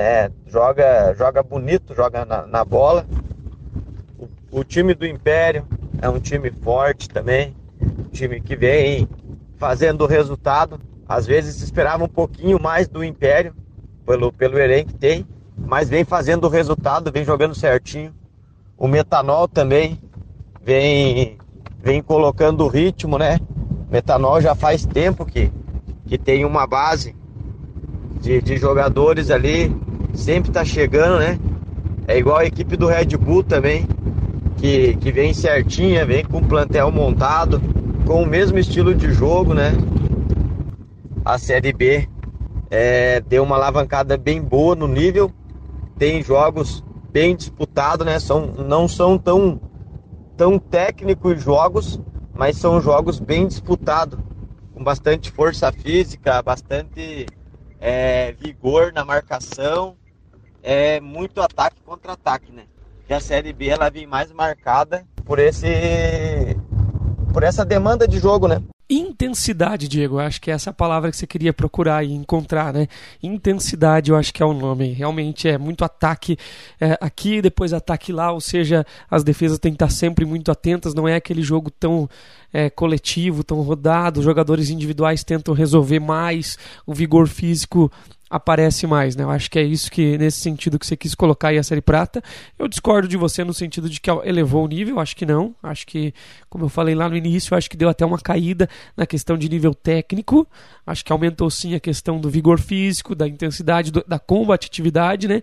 né? Joga, joga bonito, joga na, na bola. O, o, time do Império é um time forte também, um time que vem fazendo resultado. Às vezes esperava um pouquinho mais do Império pelo, pelo elenco que tem, mas vem fazendo resultado, vem jogando certinho. O Metanol também vem, vem colocando o ritmo, né? Metanol já faz tempo que, que tem uma base de, de jogadores ali, sempre tá chegando, né? É igual a equipe do Red Bull também, que, que vem certinha, vem com o plantel montado, com o mesmo estilo de jogo, né? A Série B é, deu uma alavancada bem boa no nível, tem jogos bem disputados, né? São, não são tão, tão técnicos jogos, mas são jogos bem disputados, com bastante força física, bastante é, vigor na marcação, é muito ataque contra ataque, né? E a Série B ela vem mais marcada por esse por essa demanda de jogo, né? Intensidade, Diego, eu acho que é essa palavra que você queria procurar e encontrar, né? Intensidade, eu acho que é o nome. Realmente é muito ataque é, aqui, depois ataque lá, ou seja, as defesas têm que estar sempre muito atentas, não é aquele jogo tão é, coletivo, tão rodado, os jogadores individuais tentam resolver mais, o vigor físico aparece mais, né? Eu acho que é isso que, nesse sentido que você quis colocar aí a Série Prata. Eu discordo de você no sentido de que elevou o nível, acho que não. Acho que, como eu falei lá no início, acho que deu até uma caída na questão de nível técnico. Acho que aumentou sim a questão do vigor físico, da intensidade, do, da combatividade, né?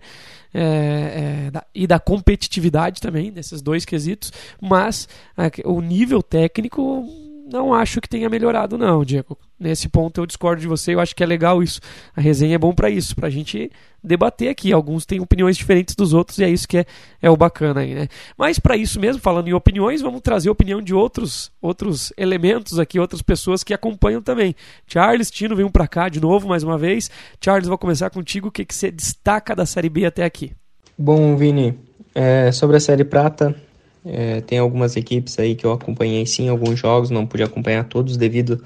É, é, da, e da competitividade também, nesses dois quesitos. Mas é, o nível técnico não acho que tenha melhorado, não, Diego. Nesse ponto eu discordo de você, eu acho que é legal isso. A resenha é bom para isso, pra gente debater aqui. Alguns têm opiniões diferentes dos outros e é isso que é, é o bacana aí, né? Mas para isso mesmo, falando em opiniões, vamos trazer a opinião de outros, outros elementos aqui, outras pessoas que acompanham também. Charles, Tino, vem para cá de novo mais uma vez. Charles, vou começar contigo. O que, que você destaca da Série B até aqui? Bom, Vini, é, sobre a Série Prata, é, tem algumas equipes aí que eu acompanhei sim, alguns jogos, não pude acompanhar todos devido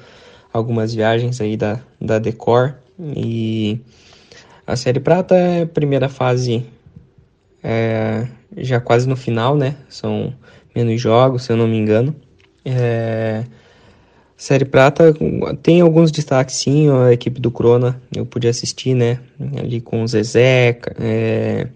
a algumas viagens aí da, da Decor. E a Série Prata é primeira fase é, já quase no final, né? São menos jogos, se eu não me engano. É, Série Prata tem alguns destaques sim, a equipe do Crona eu pude assistir, né? Ali com o Zezé, é,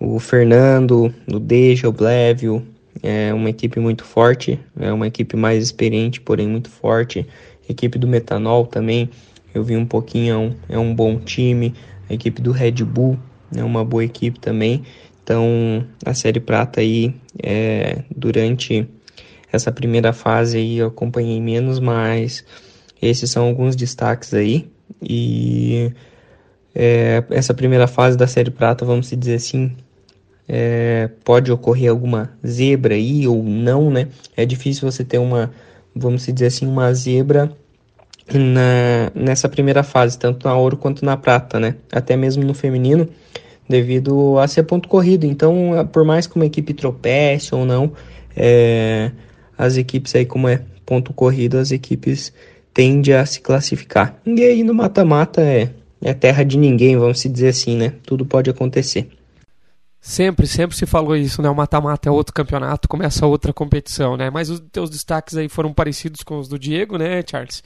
o Fernando, o Deja, o Blevio, é uma equipe muito forte, é uma equipe mais experiente, porém muito forte. Equipe do Metanol também, eu vi um pouquinho, é um, é um bom time. A equipe do Red Bull é uma boa equipe também. Então, a Série Prata aí, é, durante essa primeira fase aí, eu acompanhei menos, mas esses são alguns destaques aí. E é, essa primeira fase da Série Prata, vamos dizer assim, é, pode ocorrer alguma zebra aí ou não, né? É difícil você ter uma, vamos dizer assim, uma zebra na, nessa primeira fase, tanto na ouro quanto na prata, né? Até mesmo no feminino, devido a ser ponto corrido. Então, por mais que uma equipe tropece ou não, é, as equipes aí, como é ponto corrido, as equipes tendem a se classificar. E aí no mata-mata é, é terra de ninguém, vamos dizer assim, né? Tudo pode acontecer. Sempre, sempre se falou isso, né? O mata-mata é outro campeonato, começa outra competição, né? Mas os teus destaques aí foram parecidos com os do Diego, né, Charles?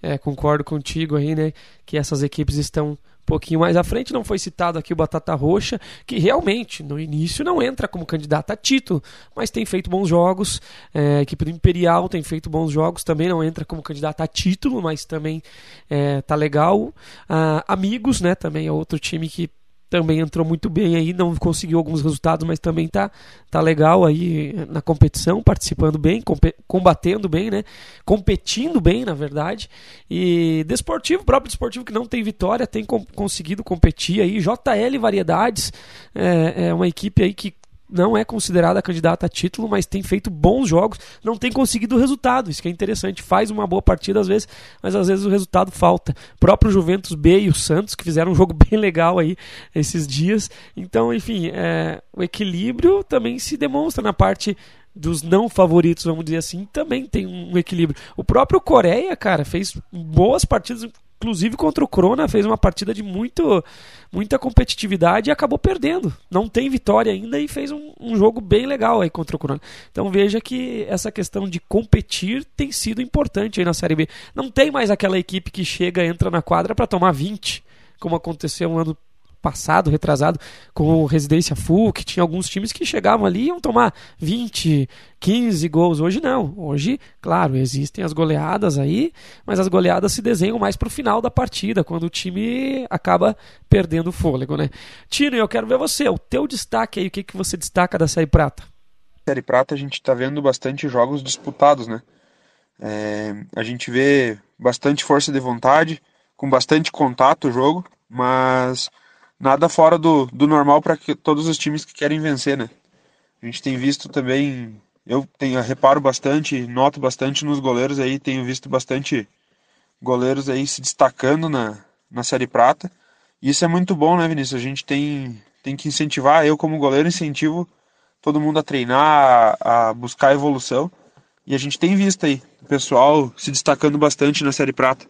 É, concordo contigo aí, né? Que essas equipes estão um pouquinho mais à frente. Não foi citado aqui o Batata Roxa, que realmente no início não entra como candidato a título, mas tem feito bons jogos. É, a equipe do Imperial tem feito bons jogos, também não entra como candidato a título, mas também é, tá legal. Ah, Amigos, né? Também é outro time que também entrou muito bem aí, não conseguiu alguns resultados, mas também tá, tá legal aí na competição, participando bem, combatendo bem, né? Competindo bem, na verdade. E desportivo, próprio desportivo que não tem vitória, tem conseguido competir aí. JL Variedades é, é uma equipe aí que não é considerada candidata a título, mas tem feito bons jogos, não tem conseguido resultado. Isso que é interessante. Faz uma boa partida às vezes, mas às vezes o resultado falta. O próprio Juventus B e o Santos, que fizeram um [laughs] jogo bem legal aí esses dias. Então, enfim, é, o equilíbrio também se demonstra na parte dos não favoritos, vamos dizer assim, também tem um equilíbrio. O próprio Coreia, cara, fez boas partidas, inclusive contra o Crona, fez uma partida de muito, muita competitividade e acabou perdendo. Não tem vitória ainda e fez um, um, jogo bem legal aí contra o Crona. Então veja que essa questão de competir tem sido importante aí na Série B. Não tem mais aquela equipe que chega, entra na quadra para tomar 20, como aconteceu no ano passado, retrasado, com o Residência Full, que tinha alguns times que chegavam ali e iam tomar 20, 15 gols. Hoje não. Hoje, claro, existem as goleadas aí, mas as goleadas se desenham mais pro final da partida, quando o time acaba perdendo o fôlego, né? Tino, eu quero ver você, o teu destaque aí, o que, que você destaca da Série Prata? Série Prata a gente está vendo bastante jogos disputados, né? É, a gente vê bastante força de vontade, com bastante contato o jogo, mas nada fora do, do normal para todos os times que querem vencer, né? A gente tem visto também, eu tenho reparo bastante, noto bastante nos goleiros aí, tenho visto bastante goleiros aí se destacando na, na Série Prata. E isso é muito bom, né, Vinícius? A gente tem, tem que incentivar, eu como goleiro incentivo todo mundo a treinar, a, a buscar evolução. E a gente tem visto aí o pessoal se destacando bastante na Série Prata.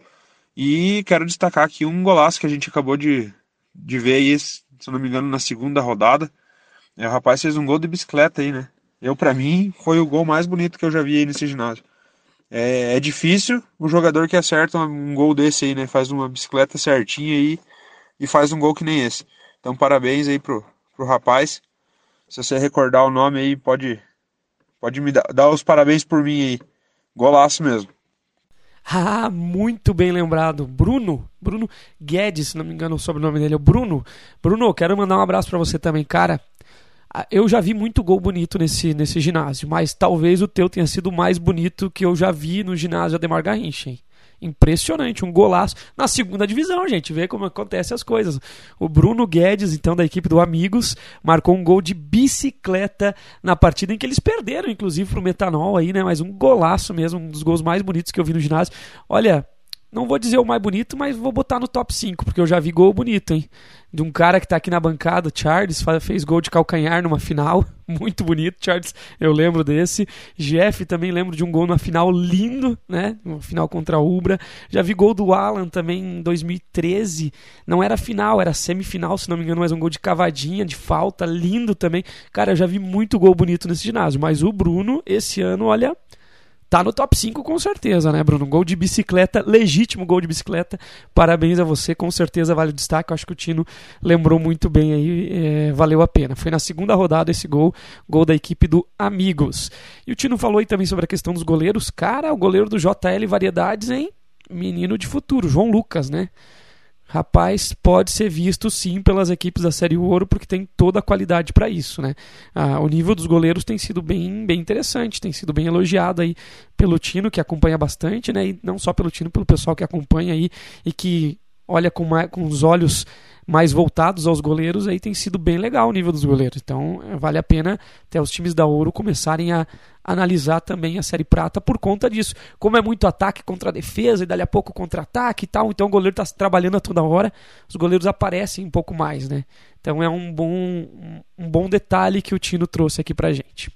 E quero destacar aqui um golaço que a gente acabou de, de ver aí, se não me engano, na segunda rodada. É, o rapaz fez um gol de bicicleta aí, né? Eu, para mim, foi o gol mais bonito que eu já vi aí nesse ginásio. É, é difícil o jogador que acerta um gol desse aí, né? Faz uma bicicleta certinha aí e faz um gol que nem esse. Então, parabéns aí pro, pro rapaz. Se você recordar o nome aí, pode, pode me dar, dar os parabéns por mim aí. Golaço mesmo. [laughs] Ah, muito bem lembrado. Bruno, Bruno Guedes, se não me engano o sobrenome dele é o Bruno. Bruno, quero mandar um abraço para você também, cara. Eu já vi muito gol bonito nesse, nesse ginásio, mas talvez o teu tenha sido o mais bonito que eu já vi no ginásio Ademar Garrincha, hein? Impressionante, um golaço na segunda divisão, gente. Vê como acontecem as coisas. O Bruno Guedes, então, da equipe do Amigos, marcou um gol de bicicleta na partida em que eles perderam, inclusive, pro Metanol aí, né? Mas um golaço mesmo, um dos gols mais bonitos que eu vi no ginásio. Olha, não vou dizer o mais bonito, mas vou botar no top 5, porque eu já vi gol bonito, hein? De um cara que tá aqui na bancada, Charles, fez gol de calcanhar numa final, [laughs] muito bonito, Charles, eu lembro desse. Jeff também lembro de um gol na final lindo, né? Uma final contra a Ubra. Já vi gol do Alan também em 2013. Não era final, era semifinal, se não me engano, mas um gol de cavadinha, de falta, lindo também. Cara, eu já vi muito gol bonito nesse ginásio, mas o Bruno, esse ano, olha, tá no top 5 com certeza, né, Bruno? Gol de bicicleta, legítimo gol de bicicleta. Parabéns a você, com certeza vale o destaque. Eu acho que o Tino lembrou muito bem aí, é, valeu a pena. Foi na segunda rodada esse gol, gol da equipe do Amigos. E o Tino falou aí também sobre a questão dos goleiros. Cara, o goleiro do JL Variedades, hein? Menino de futuro, João Lucas, né? Rapaz, pode ser visto sim pelas equipes da Série Ouro, porque tem toda a qualidade para isso, né? Ah, o nível dos goleiros tem sido bem, bem interessante, tem sido bem elogiado aí pelo Tino, que acompanha bastante, né? E não só pelo Tino, pelo pessoal que acompanha aí e que olha com, mais, com os olhos mais voltados aos goleiros, aí tem sido bem legal o nível dos goleiros. Então vale a pena até os times da Ouro começarem a analisar também a Série Prata por conta disso. Como é muito ataque contra defesa e dali a pouco contra-ataque e tal, então o goleiro está trabalhando a toda hora, os goleiros aparecem um pouco mais, né? Então é um bom, um bom detalhe que o Tino trouxe aqui pra gente.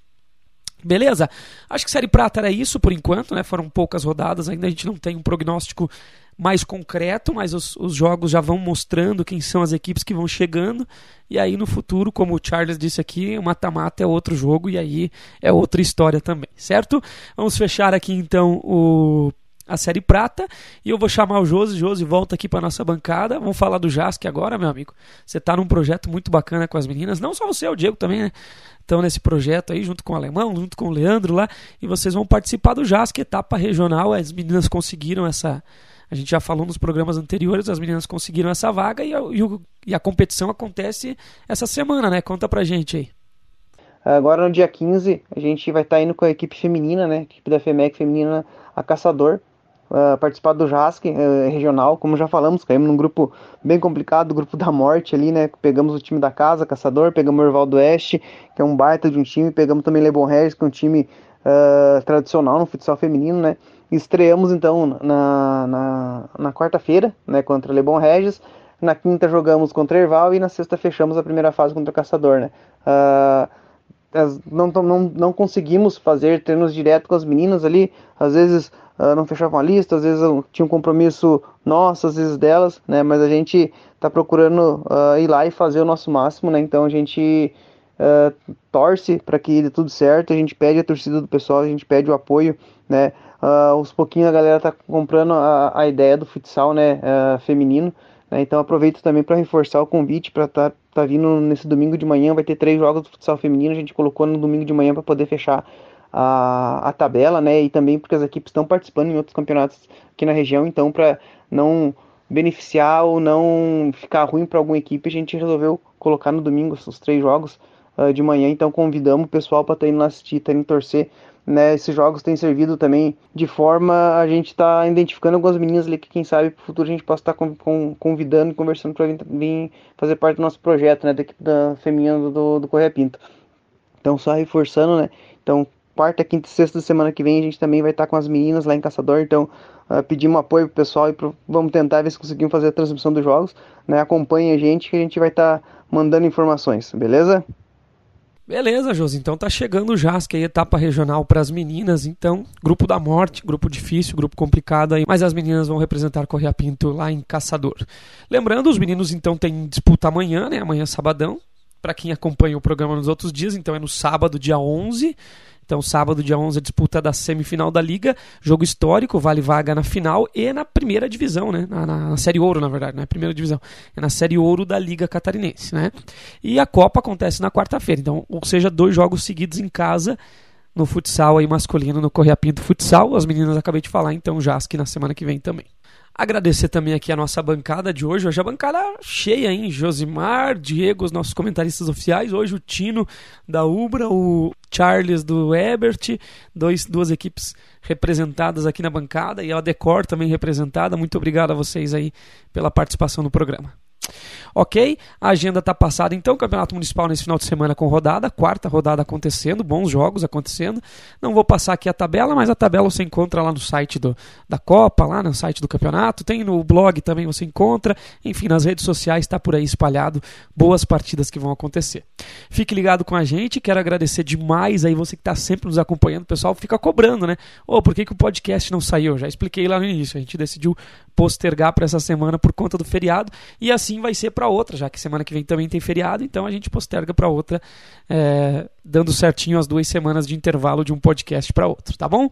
Beleza? Acho que Série Prata era isso por enquanto, né? Foram poucas rodadas, ainda a gente não tem um prognóstico mais concreto, mas os, os jogos já vão mostrando quem são as equipes que vão chegando. E aí no futuro, como o Charles disse aqui, o mata-mata é outro jogo e aí é outra história também, certo? Vamos fechar aqui então o a série prata e eu vou chamar o Josi. Josi, volta aqui para nossa bancada. Vamos falar do Jask agora, meu amigo. Você está num projeto muito bacana com as meninas, não só você, o Diego também, né? Estão nesse projeto aí, junto com o Alemão, junto com o Leandro lá, e vocês vão participar do Jask, etapa regional. As meninas conseguiram essa, a gente já falou nos programas anteriores, as meninas conseguiram essa vaga e a, e a competição acontece essa semana, né? Conta pra gente aí. Agora no dia 15, a gente vai estar tá indo com a equipe feminina, né? A equipe da FEMEC feminina, a Caçador, uh, participar do JASC uh, regional. Como já falamos, caímos num grupo bem complicado, o grupo da morte ali, né? Pegamos o time da casa, Caçador, pegamos o Orval do Oeste, que é um baita de um time, pegamos também Lebon Regis, que é um time uh, tradicional no futsal feminino, né? Estreamos então na, na, na quarta-feira, né, contra Lebon Regis. Na quinta jogamos contra Erval e na sexta fechamos a primeira fase contra o Caçador, né? Uh, não, não, não conseguimos fazer treinos direto com as meninas ali, às vezes uh, não fechavam a lista, às vezes tinha um compromisso nosso, às vezes delas, né? Mas a gente está procurando uh, ir lá e fazer o nosso máximo, né? Então a gente uh, torce para que dê tudo certo, a gente pede a torcida do pessoal, a gente pede o apoio, né? Uh, aos pouquinhos a galera tá comprando a, a ideia do futsal, né? feminino. Né? Então aproveito também para reforçar o convite para estar tá, tá vindo nesse domingo de manhã. Vai ter três jogos do futsal feminino. A gente colocou no domingo de manhã para poder fechar a, a tabela, né? E também porque as equipes estão participando em outros campeonatos aqui na região. Então, para não beneficiar ou não ficar ruim para alguma equipe, a gente resolveu colocar no domingo os três jogos uh, de manhã. Então, convidamos o pessoal para estar tá indo assistir, estar tá indo torcer né, esses jogos têm servido também de forma a gente está identificando algumas meninas ali que quem sabe para o futuro a gente possa estar tá convidando e conversando para vir, vir, fazer parte do nosso projeto, né, da equipe da feminina do, do Correia Pinto. Então só reforçando, né? Então quarta, quinta e sexta da semana que vem a gente também vai estar tá com as meninas lá em Caçador, então uh, pedimos apoio pro pessoal e pro, vamos tentar ver se conseguimos fazer a transmissão dos jogos, né? Acompanhe a gente que a gente vai estar tá mandando informações, beleza? Beleza, Josi. Então tá chegando já que é a etapa regional para as meninas. Então, grupo da morte, grupo difícil, grupo complicado aí. Mas as meninas vão representar Correia Pinto lá em Caçador. Lembrando, os meninos então têm disputa amanhã, né? Amanhã sabadão. Para quem acompanha o programa nos outros dias, então é no sábado, dia 11. Então, sábado, dia 11, a disputa da semifinal da Liga. Jogo histórico, vale vaga na final e na primeira divisão, né? Na, na, na, Série Ouro, na verdade, não é primeira divisão. É na Série Ouro da Liga Catarinense, né? E a Copa acontece na quarta-feira. Então, ou seja, dois jogos seguidos em casa no futsal aí masculino, no Correia Pinto Futsal. As meninas acabei de falar, então, já que na semana que vem também. Agradecer também aqui a nossa bancada de hoje. Hoje a bancada cheia, hein? Josimar, Diego, os nossos comentaristas oficiais. Hoje o Tino da Ubra, o Charles do Ebert, dois, duas equipes representadas aqui na bancada e a Decor também representada. Muito obrigado a vocês aí pela participação no programa. Ok, a agenda está passada então. Campeonato Municipal nesse final de semana com rodada, quarta rodada acontecendo, bons jogos acontecendo. Não vou passar aqui a tabela, mas a tabela você encontra lá no site do, da Copa, lá no site do campeonato. Tem no blog também você encontra. Enfim, nas redes sociais está por aí espalhado. Boas partidas que vão acontecer. Fique ligado com a gente. Quero agradecer demais aí você que está sempre nos acompanhando. O pessoal fica cobrando, né? Ô, oh, por que, que o podcast não saiu? Já expliquei lá no início. A gente decidiu postergar para essa semana por conta do feriado e assim vai ser para outra, já que semana que vem também tem feriado, então a gente posterga para outra, é, dando certinho as duas semanas de intervalo de um podcast para outro, tá bom?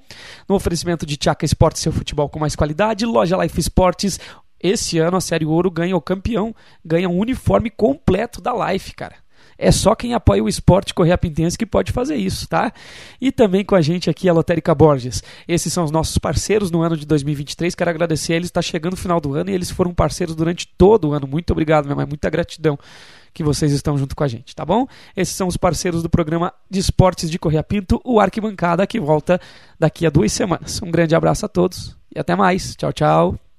No oferecimento de Tchaca Esportes, seu futebol com mais qualidade, loja Life Esportes. Esse ano a Série Ouro ganha o campeão, ganha um uniforme completo da Life, cara. É só quem apoia o esporte Correia Pintense que pode fazer isso, tá? E também com a gente aqui a Lotérica Borges. Esses são os nossos parceiros no ano de 2023. Quero agradecer a eles. Está chegando o final do ano e eles foram parceiros durante todo o ano. Muito obrigado, minha mãe. Muita gratidão que vocês estão junto com a gente, tá bom? Esses são os parceiros do programa de esportes de Correia Pinto, o Arquibancada, que volta daqui a duas semanas. Um grande abraço a todos e até mais. Tchau, tchau.